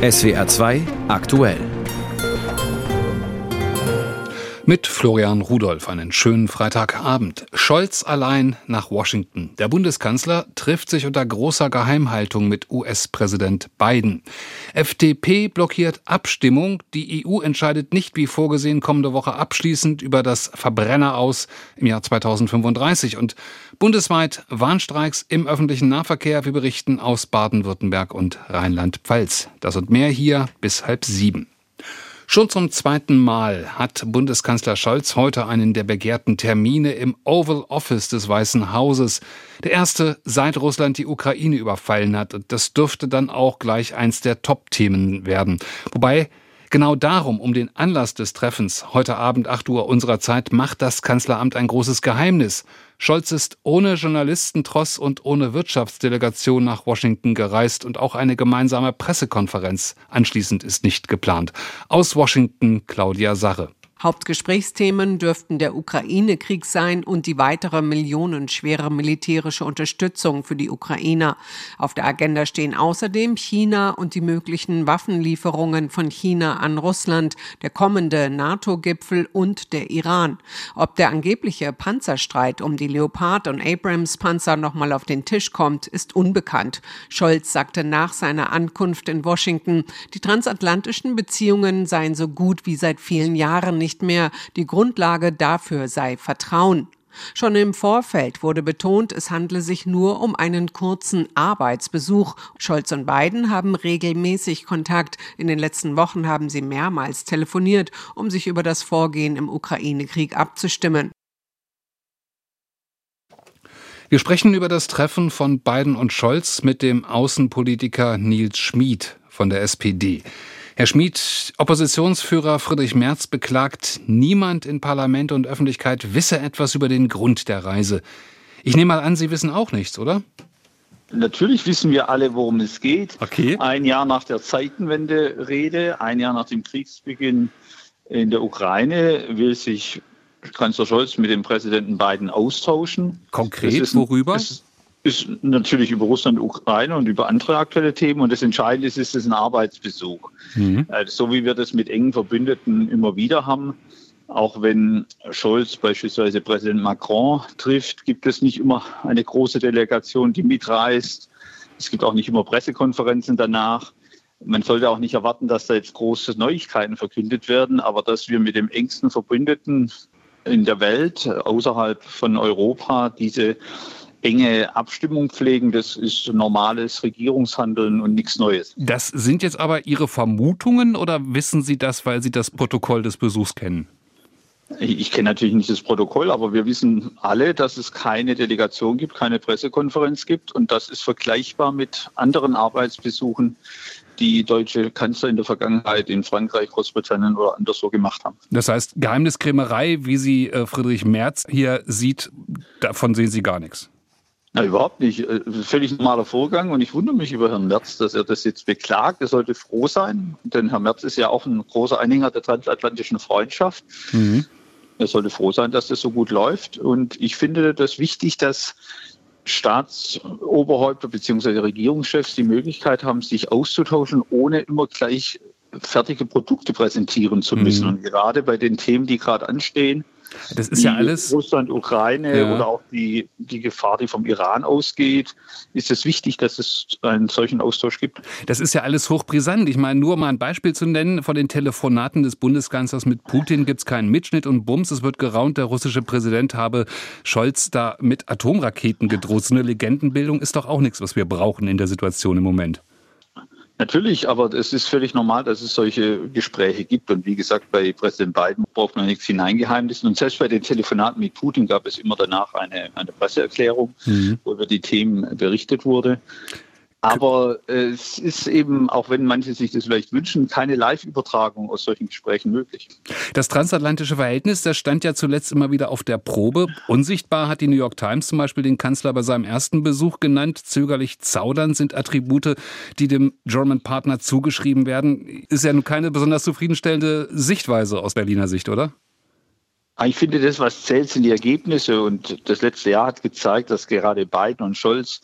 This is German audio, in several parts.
SWR 2 aktuell. Mit Florian Rudolph einen schönen Freitagabend. Scholz allein nach Washington. Der Bundeskanzler trifft sich unter großer Geheimhaltung mit US-Präsident Biden. FDP blockiert Abstimmung. Die EU entscheidet nicht wie vorgesehen kommende Woche abschließend über das Verbrenner aus im Jahr 2035. Und bundesweit Warnstreiks im öffentlichen Nahverkehr. Wir berichten aus Baden-Württemberg und Rheinland-Pfalz. Das und mehr hier bis halb sieben. Schon zum zweiten Mal hat Bundeskanzler Scholz heute einen der begehrten Termine im Oval Office des Weißen Hauses. Der erste, seit Russland die Ukraine überfallen hat. Und das dürfte dann auch gleich eins der Top-Themen werden. Wobei Genau darum, um den Anlass des Treffens, heute Abend 8 Uhr unserer Zeit, macht das Kanzleramt ein großes Geheimnis. Scholz ist ohne Journalistentross und ohne Wirtschaftsdelegation nach Washington gereist und auch eine gemeinsame Pressekonferenz anschließend ist nicht geplant. Aus Washington Claudia Sarre. Hauptgesprächsthemen dürften der Ukraine-Krieg sein und die weitere millionenschwere militärische Unterstützung für die Ukrainer. Auf der Agenda stehen außerdem China und die möglichen Waffenlieferungen von China an Russland, der kommende NATO-Gipfel und der Iran. Ob der angebliche Panzerstreit um die Leopard- und Abrams-Panzer nochmal auf den Tisch kommt, ist unbekannt. Scholz sagte nach seiner Ankunft in Washington, die transatlantischen Beziehungen seien so gut wie seit vielen Jahren nicht nicht mehr. Die Grundlage dafür sei Vertrauen. Schon im Vorfeld wurde betont, es handle sich nur um einen kurzen Arbeitsbesuch. Scholz und Biden haben regelmäßig Kontakt. In den letzten Wochen haben sie mehrmals telefoniert, um sich über das Vorgehen im Ukraine-Krieg abzustimmen. Wir sprechen über das Treffen von Biden und Scholz mit dem Außenpolitiker Nils Schmid von der SPD. Herr Schmid, Oppositionsführer Friedrich Merz beklagt, niemand in Parlament und Öffentlichkeit wisse etwas über den Grund der Reise. Ich nehme mal an, Sie wissen auch nichts, oder? Natürlich wissen wir alle, worum es geht. Okay. Ein Jahr nach der Zeitenwende-Rede, ein Jahr nach dem Kriegsbeginn in der Ukraine will sich Kanzler Scholz mit dem Präsidenten Biden austauschen. Konkret, worüber? Ist, ist natürlich über Russland, Ukraine und über andere aktuelle Themen. Und das Entscheidende ist, ist es ein Arbeitsbesuch. Mhm. Äh, so wie wir das mit engen Verbündeten immer wieder haben. Auch wenn Scholz beispielsweise Präsident Macron trifft, gibt es nicht immer eine große Delegation, die mitreist. Es gibt auch nicht immer Pressekonferenzen danach. Man sollte auch nicht erwarten, dass da jetzt große Neuigkeiten verkündet werden, aber dass wir mit dem engsten Verbündeten in der Welt außerhalb von Europa diese enge Abstimmung pflegen. Das ist normales Regierungshandeln und nichts Neues. Das sind jetzt aber Ihre Vermutungen oder wissen Sie das, weil Sie das Protokoll des Besuchs kennen? Ich kenne natürlich nicht das Protokoll, aber wir wissen alle, dass es keine Delegation gibt, keine Pressekonferenz gibt. Und das ist vergleichbar mit anderen Arbeitsbesuchen, die deutsche Kanzler in der Vergangenheit in Frankreich, Großbritannien oder anderswo gemacht haben. Das heißt, Geheimniskrämerei, wie sie äh, Friedrich Merz hier sieht, davon sehen Sie gar nichts. Na, überhaupt nicht. Äh, völlig normaler Vorgang und ich wundere mich über Herrn Merz, dass er das jetzt beklagt. Er sollte froh sein, denn Herr Merz ist ja auch ein großer Anhänger der transatlantischen Freundschaft. Mhm. Er sollte froh sein, dass das so gut läuft. Und ich finde das wichtig, dass Staatsoberhäupter bzw. Regierungschefs die Möglichkeit haben, sich auszutauschen, ohne immer gleich fertige Produkte präsentieren zu müssen. Mhm. Und gerade bei den Themen, die gerade anstehen, das ist ja alles. Russland, Ukraine ja. oder auch die, die Gefahr, die vom Iran ausgeht, ist es wichtig, dass es einen solchen Austausch gibt. Das ist ja alles hochbrisant. Ich meine, nur mal ein Beispiel zu nennen: Von den Telefonaten des Bundeskanzlers mit Putin gibt es keinen Mitschnitt und Bums. Es wird geraunt, der russische Präsident habe Scholz da mit Atomraketen gedroht. So eine Legendenbildung ist doch auch nichts, was wir brauchen in der Situation im Moment. Natürlich, aber es ist völlig normal, dass es solche Gespräche gibt. Und wie gesagt, bei Präsident Biden braucht man nichts hineingeheimnissen. Und selbst bei den Telefonaten mit Putin gab es immer danach eine, eine Presseerklärung, mhm. wo über die Themen berichtet wurde. Aber es ist eben, auch wenn manche sich das vielleicht wünschen, keine Live-Übertragung aus solchen Gesprächen möglich. Das transatlantische Verhältnis, das stand ja zuletzt immer wieder auf der Probe. Unsichtbar hat die New York Times zum Beispiel den Kanzler bei seinem ersten Besuch genannt. Zögerlich zaudern sind Attribute, die dem German Partner zugeschrieben werden. Ist ja nun keine besonders zufriedenstellende Sichtweise aus Berliner Sicht, oder? Ich finde, das, was zählt, sind die Ergebnisse. Und das letzte Jahr hat gezeigt, dass gerade Biden und Scholz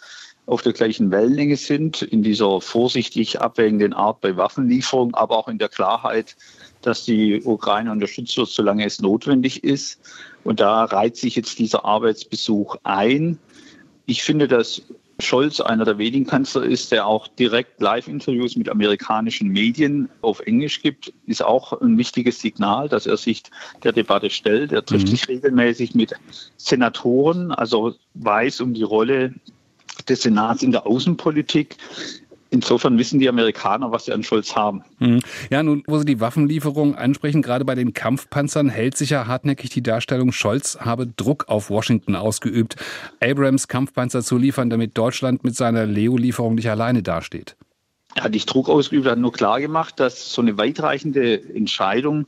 auf der gleichen Wellenlänge sind, in dieser vorsichtig abwägenden Art bei Waffenlieferung, aber auch in der Klarheit, dass die Ukraine unterstützt wird, solange es notwendig ist. Und da reiht sich jetzt dieser Arbeitsbesuch ein. Ich finde, dass Scholz einer der wenigen Kanzler ist, der auch direkt Live-Interviews mit amerikanischen Medien auf Englisch gibt, ist auch ein wichtiges Signal, dass er sich der Debatte stellt. Er trifft mhm. sich regelmäßig mit Senatoren, also weiß um die Rolle des Senats in der Außenpolitik. Insofern wissen die Amerikaner, was sie an Scholz haben. Hm. Ja, nun, wo Sie die Waffenlieferung ansprechen, gerade bei den Kampfpanzern hält sich ja hartnäckig die Darstellung, Scholz habe Druck auf Washington ausgeübt, Abrams Kampfpanzer zu liefern, damit Deutschland mit seiner Leo-Lieferung nicht alleine dasteht. Er hat nicht Druck ausgeübt, er hat nur klar gemacht, dass so eine weitreichende Entscheidung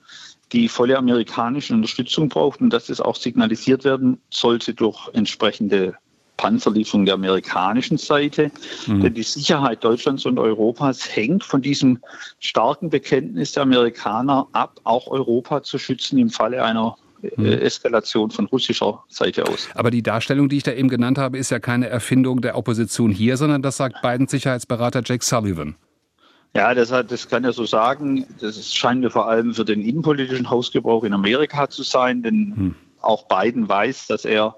die volle amerikanische Unterstützung braucht und dass das auch signalisiert werden sollte durch entsprechende Panzerlieferung der amerikanischen Seite. Mhm. Denn die Sicherheit Deutschlands und Europas hängt von diesem starken Bekenntnis der Amerikaner ab, auch Europa zu schützen im Falle einer äh, mhm. Eskalation von russischer Seite aus. Aber die Darstellung, die ich da eben genannt habe, ist ja keine Erfindung der Opposition hier, sondern das sagt Bidens Sicherheitsberater Jake Sullivan. Ja, das, hat, das kann er so sagen. Das scheint mir vor allem für den innenpolitischen Hausgebrauch in Amerika zu sein, denn hm. auch Biden weiß, dass er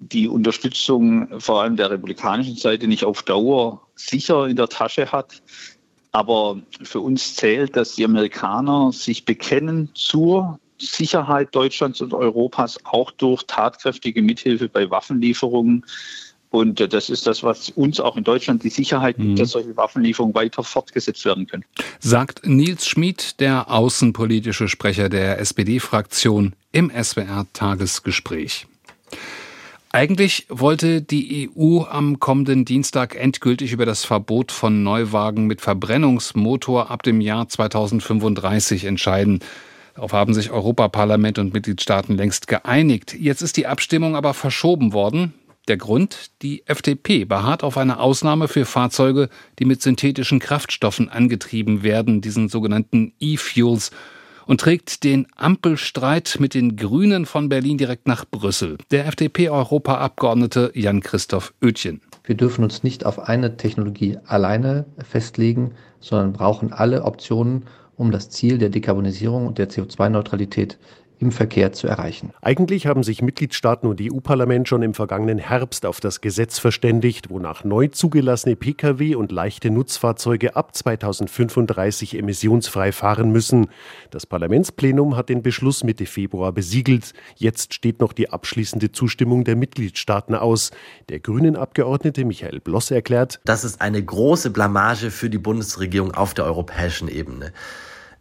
die Unterstützung vor allem der republikanischen Seite nicht auf Dauer sicher in der Tasche hat. Aber für uns zählt, dass die Amerikaner sich bekennen zur Sicherheit Deutschlands und Europas auch durch tatkräftige Mithilfe bei Waffenlieferungen. Und das ist das, was uns auch in Deutschland die Sicherheit gibt, mhm. dass solche Waffenlieferungen weiter fortgesetzt werden können. Sagt Nils Schmid, der außenpolitische Sprecher der SPD-Fraktion im SWR-Tagesgespräch. Eigentlich wollte die EU am kommenden Dienstag endgültig über das Verbot von Neuwagen mit Verbrennungsmotor ab dem Jahr 2035 entscheiden. Darauf haben sich Europaparlament und Mitgliedstaaten längst geeinigt. Jetzt ist die Abstimmung aber verschoben worden. Der Grund? Die FDP beharrt auf eine Ausnahme für Fahrzeuge, die mit synthetischen Kraftstoffen angetrieben werden, diesen sogenannten E-Fuels und trägt den Ampelstreit mit den Grünen von Berlin direkt nach Brüssel. Der FDP-Europaabgeordnete Jan-Christoph Oetjen. Wir dürfen uns nicht auf eine Technologie alleine festlegen, sondern brauchen alle Optionen, um das Ziel der Dekarbonisierung und der CO2-Neutralität im Verkehr zu erreichen. Eigentlich haben sich Mitgliedstaaten und EU-Parlament schon im vergangenen Herbst auf das Gesetz verständigt, wonach neu zugelassene Pkw und leichte Nutzfahrzeuge ab 2035 emissionsfrei fahren müssen. Das Parlamentsplenum hat den Beschluss Mitte Februar besiegelt. Jetzt steht noch die abschließende Zustimmung der Mitgliedstaaten aus. Der grünen Abgeordnete Michael Bloss erklärt, das ist eine große Blamage für die Bundesregierung auf der europäischen Ebene.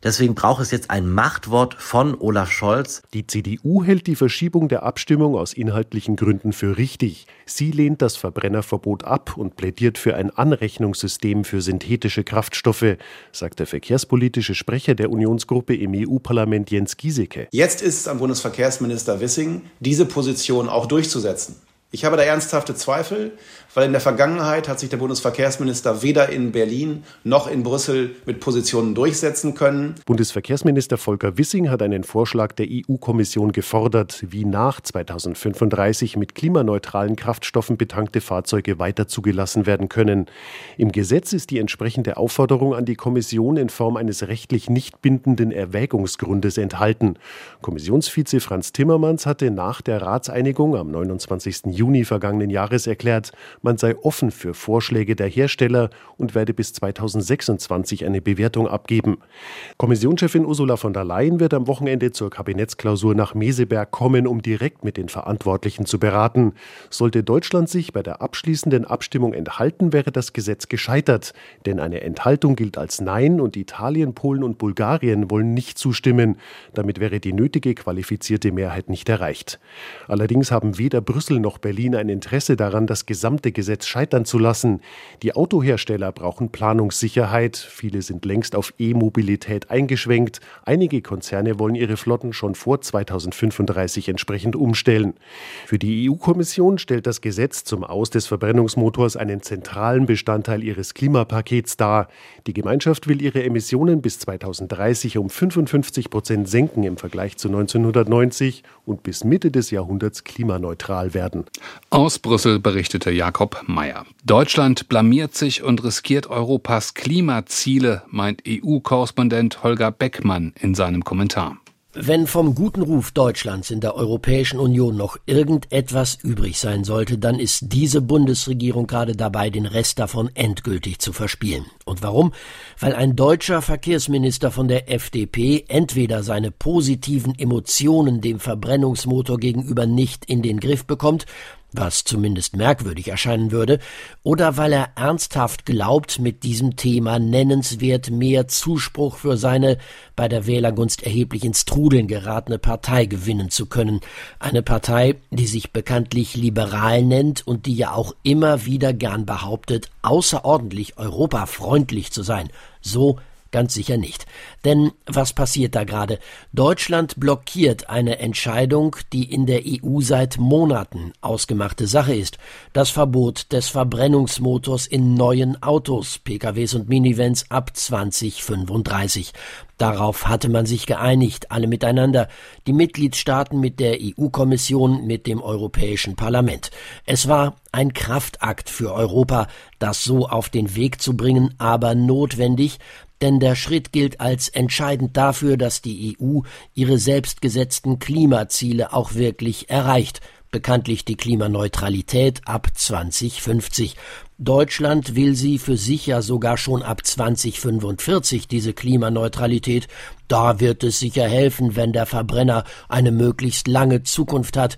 Deswegen braucht es jetzt ein Machtwort von Olaf Scholz. Die CDU hält die Verschiebung der Abstimmung aus inhaltlichen Gründen für richtig. Sie lehnt das Verbrennerverbot ab und plädiert für ein Anrechnungssystem für synthetische Kraftstoffe, sagt der verkehrspolitische Sprecher der Unionsgruppe im EU-Parlament Jens Giesecke. Jetzt ist es am Bundesverkehrsminister Wissing, diese Position auch durchzusetzen. Ich habe da ernsthafte Zweifel, weil in der Vergangenheit hat sich der Bundesverkehrsminister weder in Berlin noch in Brüssel mit Positionen durchsetzen können. Bundesverkehrsminister Volker Wissing hat einen Vorschlag der EU-Kommission gefordert, wie nach 2035 mit klimaneutralen Kraftstoffen betankte Fahrzeuge weiter zugelassen werden können. Im Gesetz ist die entsprechende Aufforderung an die Kommission in Form eines rechtlich nicht bindenden Erwägungsgrundes enthalten. Kommissionsvize Franz Timmermans hatte nach der Ratseinigung am 29. Juni vergangenen Jahres erklärt, man sei offen für Vorschläge der Hersteller und werde bis 2026 eine Bewertung abgeben. Kommissionschefin Ursula von der Leyen wird am Wochenende zur Kabinettsklausur nach Meseberg kommen, um direkt mit den Verantwortlichen zu beraten. Sollte Deutschland sich bei der abschließenden Abstimmung enthalten, wäre das Gesetz gescheitert. Denn eine Enthaltung gilt als Nein und Italien, Polen und Bulgarien wollen nicht zustimmen. Damit wäre die nötige qualifizierte Mehrheit nicht erreicht. Allerdings haben weder Brüssel noch Berlin ein Interesse daran, das gesamte Gesetz scheitern zu lassen. Die Autohersteller brauchen Planungssicherheit. Viele sind längst auf E-Mobilität eingeschwenkt. Einige Konzerne wollen ihre Flotten schon vor 2035 entsprechend umstellen. Für die EU-Kommission stellt das Gesetz zum Aus des Verbrennungsmotors einen zentralen Bestandteil ihres Klimapakets dar. Die Gemeinschaft will ihre Emissionen bis 2030 um 55 Prozent senken im Vergleich zu 1990 und bis Mitte des Jahrhunderts klimaneutral werden. Aus Brüssel berichtete Jakob Mayer. Deutschland blamiert sich und riskiert Europas Klimaziele, meint EU-Korrespondent Holger Beckmann in seinem Kommentar. Wenn vom guten Ruf Deutschlands in der Europäischen Union noch irgendetwas übrig sein sollte, dann ist diese Bundesregierung gerade dabei, den Rest davon endgültig zu verspielen. Und warum? Weil ein deutscher Verkehrsminister von der FDP entweder seine positiven Emotionen dem Verbrennungsmotor gegenüber nicht in den Griff bekommt, was zumindest merkwürdig erscheinen würde, oder weil er ernsthaft glaubt, mit diesem Thema nennenswert mehr Zuspruch für seine bei der Wählergunst erheblich ins Trudeln geratene Partei gewinnen zu können. Eine Partei, die sich bekanntlich liberal nennt und die ja auch immer wieder gern behauptet, außerordentlich europafreundlich zu sein. So Ganz sicher nicht. Denn was passiert da gerade? Deutschland blockiert eine Entscheidung, die in der EU seit Monaten ausgemachte Sache ist. Das Verbot des Verbrennungsmotors in neuen Autos, PKWs und Minivans ab 2035. Darauf hatte man sich geeinigt, alle miteinander, die Mitgliedstaaten mit der EU-Kommission, mit dem Europäischen Parlament. Es war ein Kraftakt für Europa, das so auf den Weg zu bringen, aber notwendig, denn der Schritt gilt als entscheidend dafür, dass die EU ihre selbstgesetzten Klimaziele auch wirklich erreicht, bekanntlich die Klimaneutralität ab 2050. Deutschland will sie für sich ja sogar schon ab 2045, diese Klimaneutralität. Da wird es sicher helfen, wenn der Verbrenner eine möglichst lange Zukunft hat.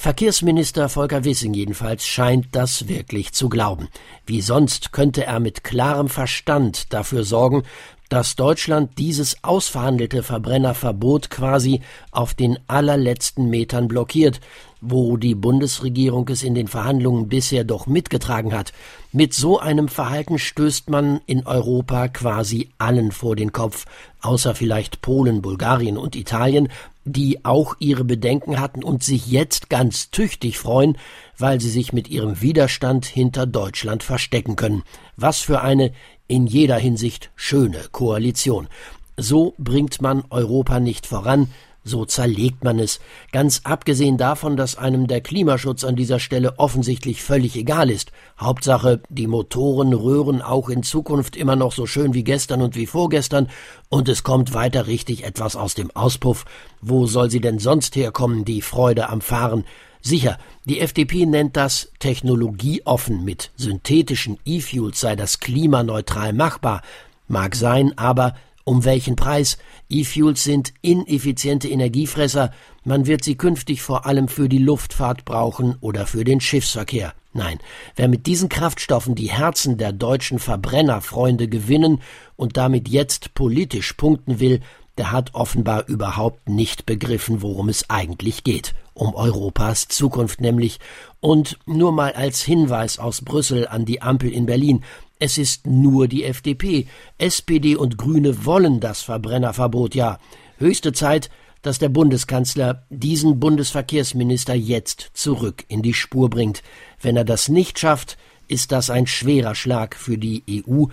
Verkehrsminister Volker Wissing jedenfalls scheint das wirklich zu glauben. Wie sonst könnte er mit klarem Verstand dafür sorgen, dass Deutschland dieses ausverhandelte Verbrennerverbot quasi auf den allerletzten Metern blockiert, wo die Bundesregierung es in den Verhandlungen bisher doch mitgetragen hat. Mit so einem Verhalten stößt man in Europa quasi allen vor den Kopf, außer vielleicht Polen, Bulgarien und Italien, die auch ihre Bedenken hatten und sich jetzt ganz tüchtig freuen, weil sie sich mit ihrem Widerstand hinter Deutschland verstecken können. Was für eine in jeder Hinsicht schöne Koalition. So bringt man Europa nicht voran, so zerlegt man es, ganz abgesehen davon, dass einem der Klimaschutz an dieser Stelle offensichtlich völlig egal ist. Hauptsache, die Motoren röhren auch in Zukunft immer noch so schön wie gestern und wie vorgestern, und es kommt weiter richtig etwas aus dem Auspuff. Wo soll sie denn sonst herkommen, die Freude am Fahren? Sicher, die FDP nennt das technologieoffen mit synthetischen E-Fuels sei das klimaneutral machbar. Mag sein, aber um welchen Preis? E-Fuels sind ineffiziente Energiefresser. Man wird sie künftig vor allem für die Luftfahrt brauchen oder für den Schiffsverkehr. Nein, wer mit diesen Kraftstoffen die Herzen der deutschen Verbrennerfreunde gewinnen und damit jetzt politisch punkten will, der hat offenbar überhaupt nicht begriffen, worum es eigentlich geht. Um Europas Zukunft nämlich. Und nur mal als Hinweis aus Brüssel an die Ampel in Berlin. Es ist nur die FDP. SPD und Grüne wollen das Verbrennerverbot ja. Höchste Zeit, dass der Bundeskanzler diesen Bundesverkehrsminister jetzt zurück in die Spur bringt. Wenn er das nicht schafft, ist das ein schwerer Schlag für die EU,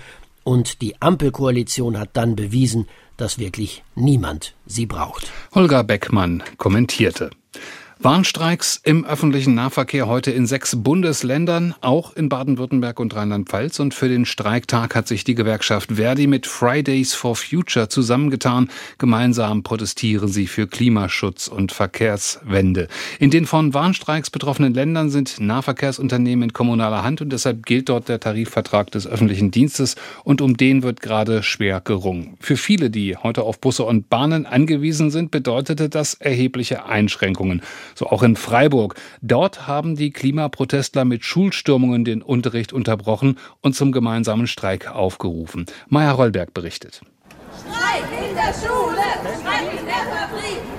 und die Ampelkoalition hat dann bewiesen, dass wirklich niemand sie braucht. Holger Beckmann kommentierte. Warnstreiks im öffentlichen Nahverkehr heute in sechs Bundesländern, auch in Baden-Württemberg und Rheinland-Pfalz. Und für den Streiktag hat sich die Gewerkschaft Verdi mit Fridays for Future zusammengetan. Gemeinsam protestieren sie für Klimaschutz und Verkehrswende. In den von Warnstreiks betroffenen Ländern sind Nahverkehrsunternehmen in kommunaler Hand und deshalb gilt dort der Tarifvertrag des öffentlichen Dienstes und um den wird gerade schwer gerungen. Für viele, die heute auf Busse und Bahnen angewiesen sind, bedeutete das erhebliche Einschränkungen so auch in Freiburg. Dort haben die Klimaprotestler mit Schulstürmungen den Unterricht unterbrochen und zum gemeinsamen Streik aufgerufen. Maya Rollberg berichtet. Streik in der Schule, Streik in der Fabrik.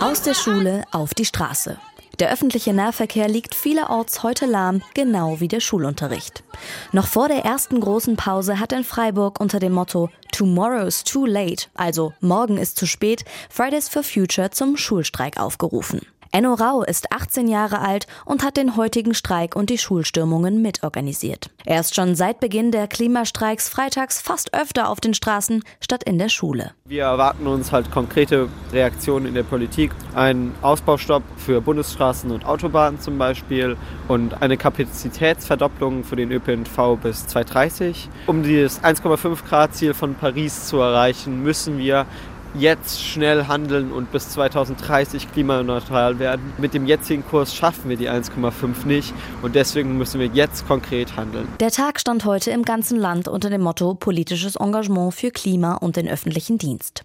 Aus der Schule auf die Straße. Der öffentliche Nahverkehr liegt vielerorts heute lahm, genau wie der Schulunterricht. Noch vor der ersten großen Pause hat in Freiburg unter dem Motto Tomorrow's too late, also morgen ist zu spät, Fridays for Future zum Schulstreik aufgerufen. Enno Rau ist 18 Jahre alt und hat den heutigen Streik und die Schulstürmungen mitorganisiert. Er ist schon seit Beginn der Klimastreiks freitags fast öfter auf den Straßen statt in der Schule. Wir erwarten uns halt konkrete Reaktionen in der Politik. Ein Ausbaustopp für Bundesstraßen und Autobahnen zum Beispiel und eine Kapazitätsverdopplung für den ÖPNV bis 2030. Um dieses 1,5 Grad Ziel von Paris zu erreichen, müssen wir jetzt schnell handeln und bis 2030 klimaneutral werden. Mit dem jetzigen Kurs schaffen wir die 1,5 nicht und deswegen müssen wir jetzt konkret handeln. Der Tag stand heute im ganzen Land unter dem Motto politisches Engagement für Klima und den öffentlichen Dienst.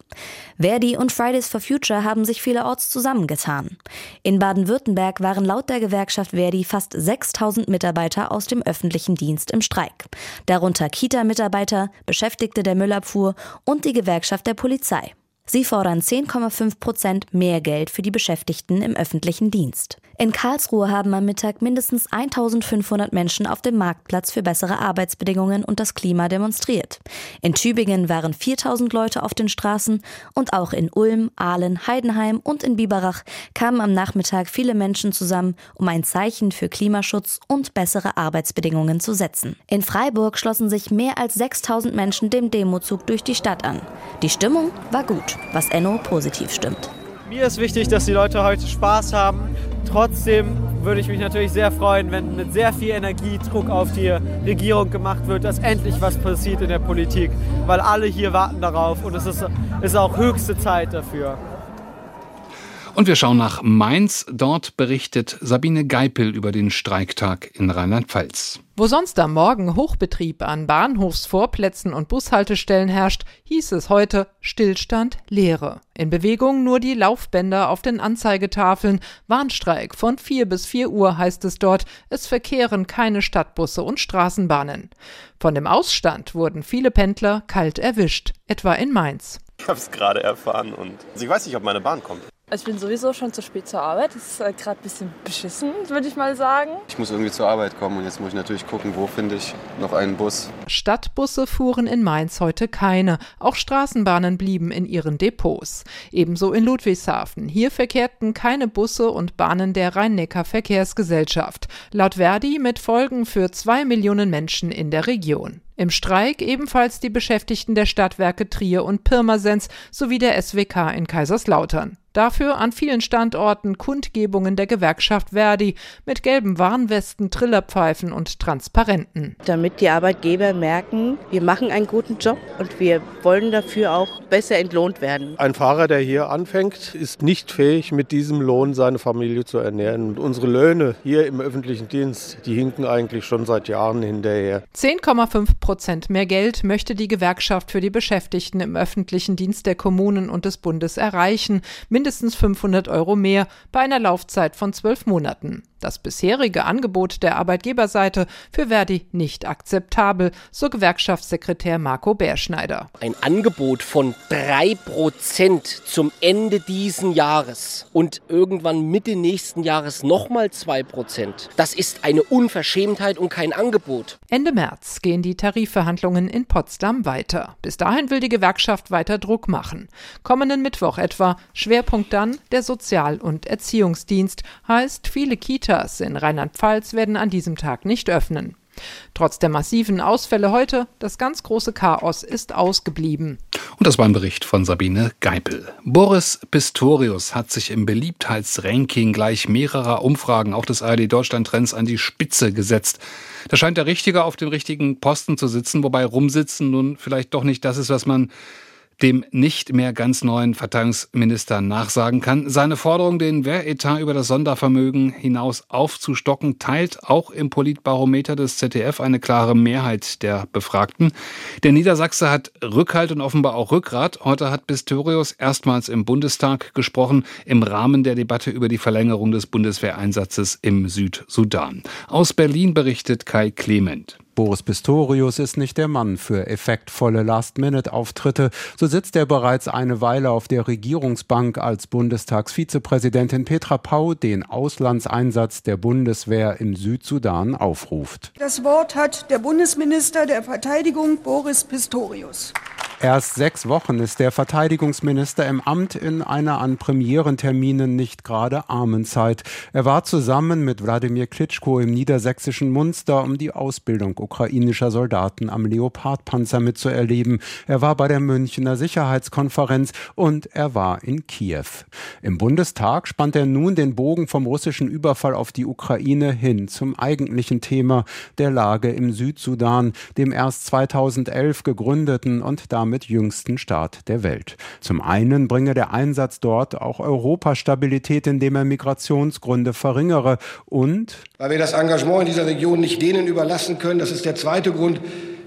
Verdi und Fridays for Future haben sich vielerorts zusammengetan. In Baden-Württemberg waren laut der Gewerkschaft Verdi fast 6000 Mitarbeiter aus dem öffentlichen Dienst im Streik. Darunter Kita-Mitarbeiter, Beschäftigte der Müllabfuhr und die Gewerkschaft der Polizei. Sie fordern 10,5 Prozent mehr Geld für die Beschäftigten im öffentlichen Dienst. In Karlsruhe haben am Mittag mindestens 1500 Menschen auf dem Marktplatz für bessere Arbeitsbedingungen und das Klima demonstriert. In Tübingen waren 4000 Leute auf den Straßen und auch in Ulm, Aalen, Heidenheim und in Biberach kamen am Nachmittag viele Menschen zusammen, um ein Zeichen für Klimaschutz und bessere Arbeitsbedingungen zu setzen. In Freiburg schlossen sich mehr als 6000 Menschen dem Demozug durch die Stadt an. Die Stimmung war gut, was Enno positiv stimmt. Mir ist wichtig, dass die Leute heute Spaß haben. Trotzdem würde ich mich natürlich sehr freuen, wenn mit sehr viel Energie Druck auf die Regierung gemacht wird, dass endlich was passiert in der Politik, weil alle hier warten darauf und es ist, ist auch höchste Zeit dafür. Und wir schauen nach Mainz. Dort berichtet Sabine Geipel über den Streiktag in Rheinland-Pfalz. Wo sonst am Morgen Hochbetrieb an Bahnhofsvorplätzen und Bushaltestellen herrscht, hieß es heute Stillstand, Leere. In Bewegung nur die Laufbänder auf den Anzeigetafeln. Warnstreik von 4 bis 4 Uhr heißt es dort. Es verkehren keine Stadtbusse und Straßenbahnen. Von dem Ausstand wurden viele Pendler kalt erwischt, etwa in Mainz. Ich habe es gerade erfahren und ich weiß nicht, ob meine Bahn kommt. Ich bin sowieso schon zu spät zur Arbeit. Das ist äh, gerade ein bisschen beschissen, würde ich mal sagen. Ich muss irgendwie zur Arbeit kommen und jetzt muss ich natürlich gucken, wo finde ich noch einen Bus. Stadtbusse fuhren in Mainz heute keine. Auch Straßenbahnen blieben in ihren Depots. Ebenso in Ludwigshafen. Hier verkehrten keine Busse und Bahnen der Rhein-Neckar-Verkehrsgesellschaft. Laut Verdi mit Folgen für zwei Millionen Menschen in der Region. Im Streik ebenfalls die Beschäftigten der Stadtwerke Trier und Pirmasens sowie der SWK in Kaiserslautern. Dafür an vielen Standorten Kundgebungen der Gewerkschaft Verdi mit gelben Warnwesten, Trillerpfeifen und Transparenten. Damit die Arbeitgeber merken, wir machen einen guten Job und wir wollen dafür auch besser entlohnt werden. Ein Fahrer, der hier anfängt, ist nicht fähig, mit diesem Lohn seine Familie zu ernähren. Und unsere Löhne hier im öffentlichen Dienst, die hinken eigentlich schon seit Jahren hinterher. 10,5 Prozent mehr Geld möchte die Gewerkschaft für die Beschäftigten im öffentlichen Dienst der Kommunen und des Bundes erreichen mindestens 500 Euro mehr bei einer Laufzeit von zwölf Monaten. Das bisherige Angebot der Arbeitgeberseite für Verdi nicht akzeptabel, so Gewerkschaftssekretär Marco Bärschneider. Ein Angebot von drei Prozent zum Ende diesen Jahres und irgendwann Mitte nächsten Jahres nochmal zwei Prozent. Das ist eine Unverschämtheit und kein Angebot. Ende März gehen die Tarifverhandlungen in Potsdam weiter. Bis dahin will die Gewerkschaft weiter Druck machen. Kommenden Mittwoch etwa. Schwerpunkt dann der Sozial- und Erziehungsdienst. Heißt, viele Kitas in Rheinland-Pfalz werden an diesem Tag nicht öffnen. Trotz der massiven Ausfälle heute, das ganz große Chaos ist ausgeblieben. Und das war ein Bericht von Sabine Geipel. Boris Pistorius hat sich im Beliebtheitsranking gleich mehrerer Umfragen, auch des ARD Deutschland Trends, an die Spitze gesetzt. Da scheint der Richtige auf den richtigen Posten zu sitzen, wobei rumsitzen nun vielleicht doch nicht das ist, was man dem nicht mehr ganz neuen Verteidigungsminister nachsagen kann. Seine Forderung, den Wehretat über das Sondervermögen hinaus aufzustocken, teilt auch im Politbarometer des ZDF eine klare Mehrheit der Befragten. Der Niedersachse hat Rückhalt und offenbar auch Rückgrat. Heute hat Pistorius erstmals im Bundestag gesprochen im Rahmen der Debatte über die Verlängerung des Bundeswehreinsatzes im Südsudan. Aus Berlin berichtet Kai Clement. Boris Pistorius ist nicht der Mann für effektvolle Last-Minute-Auftritte. So sitzt er bereits eine Weile auf der Regierungsbank, als Bundestagsvizepräsidentin Petra Pau den Auslandseinsatz der Bundeswehr im Südsudan aufruft. Das Wort hat der Bundesminister der Verteidigung Boris Pistorius. Erst sechs Wochen ist der Verteidigungsminister im Amt in einer an Premierenterminen nicht gerade armen Zeit. Er war zusammen mit Wladimir Klitschko im niedersächsischen Munster, um die Ausbildung ukrainischer Soldaten am Leopardpanzer mitzuerleben. Er war bei der Münchner Sicherheitskonferenz und er war in Kiew. Im Bundestag spannt er nun den Bogen vom russischen Überfall auf die Ukraine hin zum eigentlichen Thema der Lage im Südsudan, dem erst 2011 gegründeten und damit damit jüngsten Staat der Welt. Zum einen bringe der Einsatz dort auch Europa Stabilität, indem er Migrationsgründe verringere und weil wir das Engagement in dieser Region nicht denen überlassen können, das ist der zweite Grund,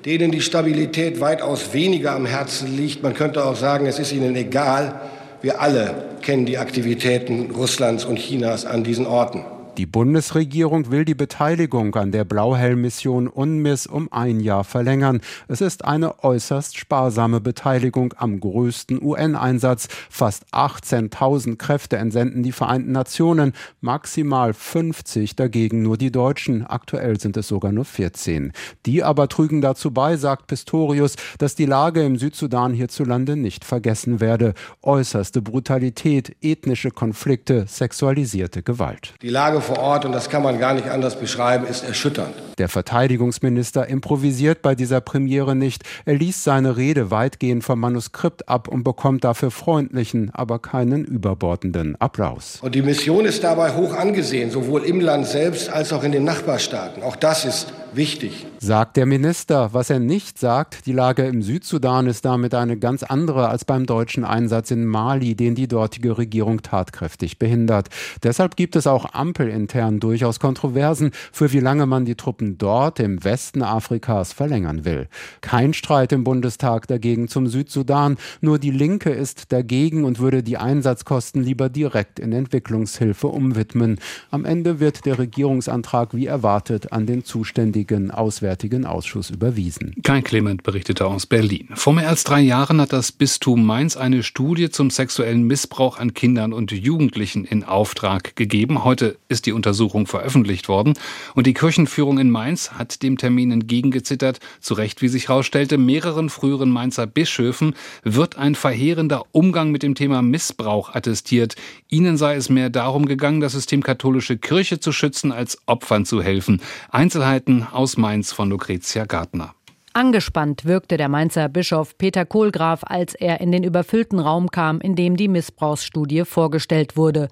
denen die Stabilität weitaus weniger am Herzen liegt. Man könnte auch sagen, es ist ihnen egal. Wir alle kennen die Aktivitäten Russlands und Chinas an diesen Orten. Die Bundesregierung will die Beteiligung an der Blauhelm-Mission UNMISS um ein Jahr verlängern. Es ist eine äußerst sparsame Beteiligung am größten UN-Einsatz. Fast 18.000 Kräfte entsenden die Vereinten Nationen, maximal 50 dagegen nur die Deutschen. Aktuell sind es sogar nur 14. Die aber trügen dazu bei, sagt Pistorius, dass die Lage im Südsudan hierzulande nicht vergessen werde. Äußerste Brutalität, ethnische Konflikte, sexualisierte Gewalt. Die Lage vor Ort, und das kann man gar nicht anders beschreiben, ist erschütternd. Der Verteidigungsminister improvisiert bei dieser Premiere nicht. Er liest seine Rede weitgehend vom Manuskript ab und bekommt dafür freundlichen, aber keinen überbordenden Applaus. Und die Mission ist dabei hoch angesehen, sowohl im Land selbst als auch in den Nachbarstaaten. Auch das ist wichtig. Sagt der Minister. Was er nicht sagt, die Lage im Südsudan ist damit eine ganz andere als beim deutschen Einsatz in Mali, den die dortige Regierung tatkräftig behindert. Deshalb gibt es auch ampelintern durchaus Kontroversen, für wie lange man die Truppen dort im Westen Afrikas verlängern will. Kein Streit im Bundestag dagegen zum Südsudan, nur die Linke ist dagegen und würde die Einsatzkosten lieber direkt in Entwicklungshilfe umwidmen. Am Ende wird der Regierungsantrag wie erwartet an den zuständigen Auswärtigen Ausschuss überwiesen. Kai Clement berichtete aus Berlin. Vor mehr als drei Jahren hat das Bistum Mainz eine Studie zum sexuellen Missbrauch an Kindern und Jugendlichen in Auftrag gegeben. Heute ist die Untersuchung veröffentlicht worden und die Kirchenführung in Mainz hat dem Termin entgegengezittert. Zu Recht, wie sich herausstellte, mehreren früheren Mainzer Bischöfen wird ein verheerender Umgang mit dem Thema Missbrauch attestiert. Ihnen sei es mehr darum gegangen, das System katholische Kirche zu schützen, als Opfern zu helfen. Einzelheiten aus Mainz von Lucretia Gartner. Angespannt wirkte der Mainzer Bischof Peter Kohlgraf, als er in den überfüllten Raum kam, in dem die Missbrauchsstudie vorgestellt wurde.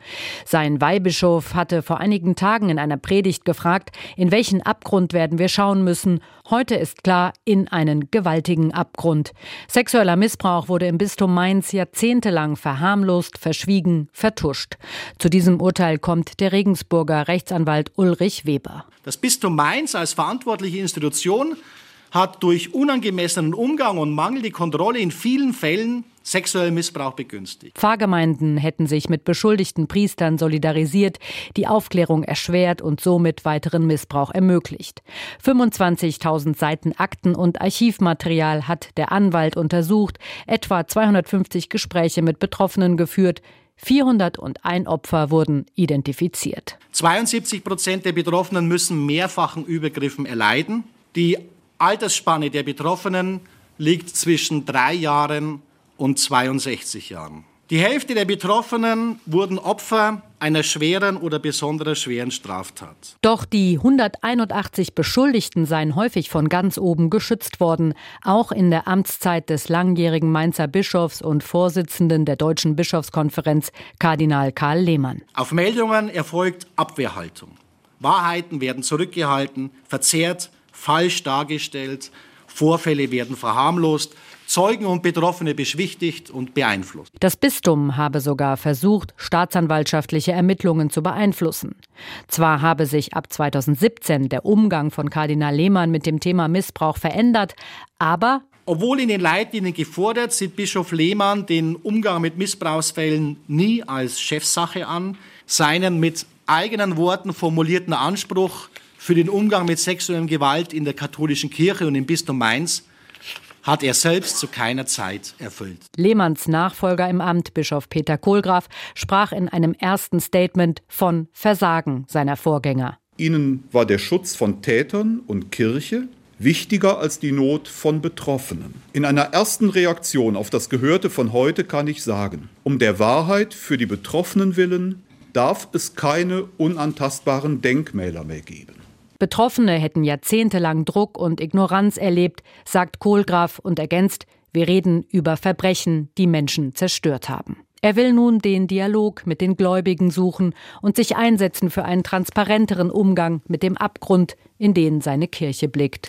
Sein Weihbischof hatte vor einigen Tagen in einer Predigt gefragt, in welchen Abgrund werden wir schauen müssen. Heute ist klar, in einen gewaltigen Abgrund. Sexueller Missbrauch wurde im Bistum Mainz jahrzehntelang verharmlost, verschwiegen, vertuscht. Zu diesem Urteil kommt der Regensburger Rechtsanwalt Ulrich Weber. Das Bistum Mainz als verantwortliche Institution hat durch unangemessenen Umgang und mangelnde Kontrolle in vielen Fällen sexuellen Missbrauch begünstigt. Pfarrgemeinden hätten sich mit beschuldigten Priestern solidarisiert, die Aufklärung erschwert und somit weiteren Missbrauch ermöglicht. 25.000 Seiten Akten und Archivmaterial hat der Anwalt untersucht, etwa 250 Gespräche mit Betroffenen geführt, 401 Opfer wurden identifiziert. 72 Prozent der Betroffenen müssen mehrfachen Übergriffen erleiden. Die Altersspanne der Betroffenen liegt zwischen drei Jahren und 62 Jahren. Die Hälfte der Betroffenen wurden Opfer einer schweren oder besonders schweren Straftat. Doch die 181 Beschuldigten seien häufig von ganz oben geschützt worden, auch in der Amtszeit des langjährigen Mainzer Bischofs und Vorsitzenden der Deutschen Bischofskonferenz, Kardinal Karl Lehmann. Auf Meldungen erfolgt Abwehrhaltung. Wahrheiten werden zurückgehalten, verzerrt falsch dargestellt, Vorfälle werden verharmlost, Zeugen und Betroffene beschwichtigt und beeinflusst. Das Bistum habe sogar versucht, staatsanwaltschaftliche Ermittlungen zu beeinflussen. Zwar habe sich ab 2017 der Umgang von Kardinal Lehmann mit dem Thema Missbrauch verändert, aber obwohl in den Leitlinien gefordert, sieht Bischof Lehmann den Umgang mit Missbrauchsfällen nie als Chefsache an. Seinen mit eigenen Worten formulierten Anspruch, für den Umgang mit sexueller Gewalt in der katholischen Kirche und im Bistum Mainz hat er selbst zu keiner Zeit erfüllt. Lehmanns Nachfolger im Amt, Bischof Peter Kohlgraf, sprach in einem ersten Statement von Versagen seiner Vorgänger. Ihnen war der Schutz von Tätern und Kirche wichtiger als die Not von Betroffenen. In einer ersten Reaktion auf das Gehörte von heute kann ich sagen, um der Wahrheit für die Betroffenen willen darf es keine unantastbaren Denkmäler mehr geben. Betroffene hätten jahrzehntelang Druck und Ignoranz erlebt, sagt Kohlgraf und ergänzt, wir reden über Verbrechen, die Menschen zerstört haben. Er will nun den Dialog mit den Gläubigen suchen und sich einsetzen für einen transparenteren Umgang mit dem Abgrund, in den seine Kirche blickt.